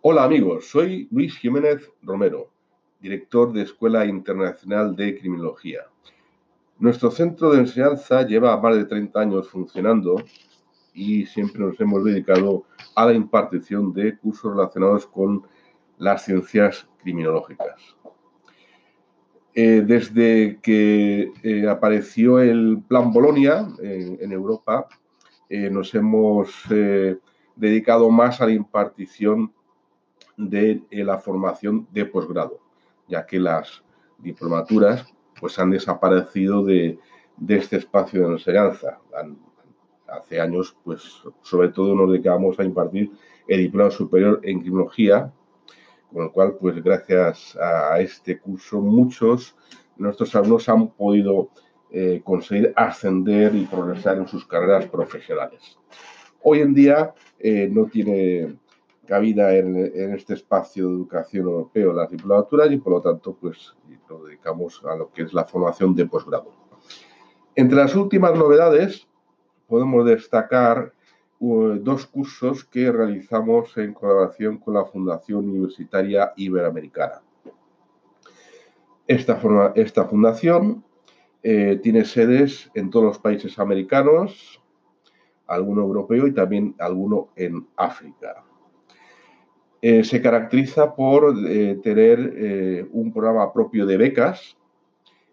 Hola amigos, soy Luis Jiménez Romero, director de Escuela Internacional de Criminología. Nuestro centro de enseñanza lleva más de 30 años funcionando y siempre nos hemos dedicado a la impartición de cursos relacionados con las ciencias criminológicas. Eh, desde que eh, apareció el Plan Bolonia en Europa, eh, nos hemos dedicado más a la impartición de la formación de posgrado, ya que las diplomaturas pues han desaparecido de, este espacio de enseñanza. hace años, pues sobre todo nos dedicamos a impartir el diploma superior en criminología, con lo cual, pues gracias a este curso, muchos nuestros alumnos han podido eh, conseguir ascender y progresar en sus carreras profesionales. Hoy en día eh, no tiene cabida en, este espacio de educación europeo las diplomaturas y por lo tanto pues dedicamos a lo que es la formación de posgrado. Entre las últimas novedades podemos destacar uh, dos cursos que realizamos en colaboración con la Fundación Universitaria Iberoamericana. Esta, esta fundación eh, tiene sedes en todos los países americanos, alguno europeo y también alguno en África. Eh, se caracteriza por eh, tener eh, un programa propio de becas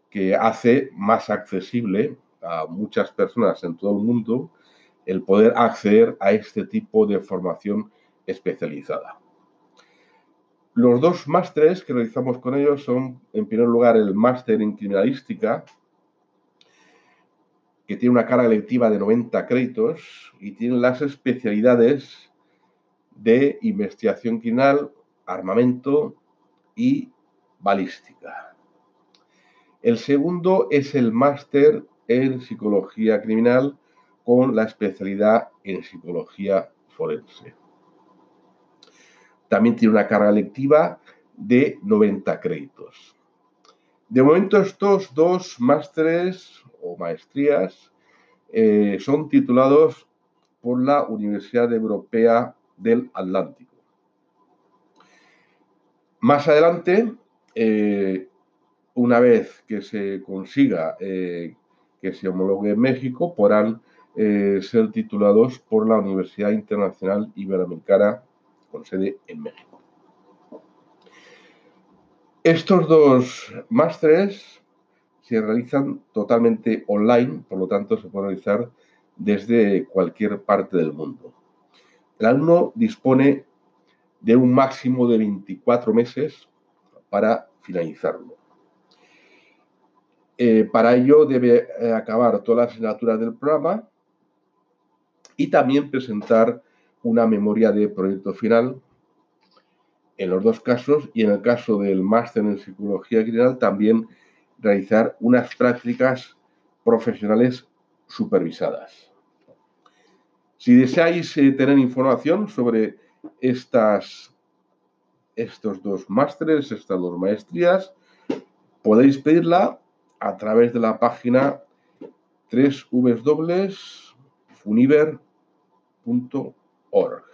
que hace más accesible a muchas personas en todo el mundo el poder acceder a este tipo de formación especializada. Los dos másteres que realizamos con ellos son, en primer lugar, el máster en criminalística, que tiene una carga lectiva de 90 créditos y tiene las especialidades de investigación criminal, armamento y balística. El segundo es el máster en psicología criminal con la especialidad en psicología forense. También tiene una carga lectiva de 90 créditos. De momento estos dos másteres o maestrías eh, son titulados por la Universidad Europea del Atlántico. Más adelante, eh, una vez que se consiga eh, que se homologue en México, podrán ser titulados por la Universidad Internacional Iberoamericana con sede en México. Estos dos másteres se realizan totalmente online, por lo tanto se pueden realizar desde cualquier parte del mundo. El alumno dispone de un máximo de 24 meses para finalizarlo. Eh, para ello debe eh, acabar todas las asignaturas del programa y también presentar una memoria de proyecto final en los dos casos y en el caso del máster en psicología criminal también realizar unas prácticas profesionales supervisadas. Si deseáis eh, tener información sobre estas, estos dos másteres, estas dos maestrías, podéis pedirla a través de la página www.funiver.org.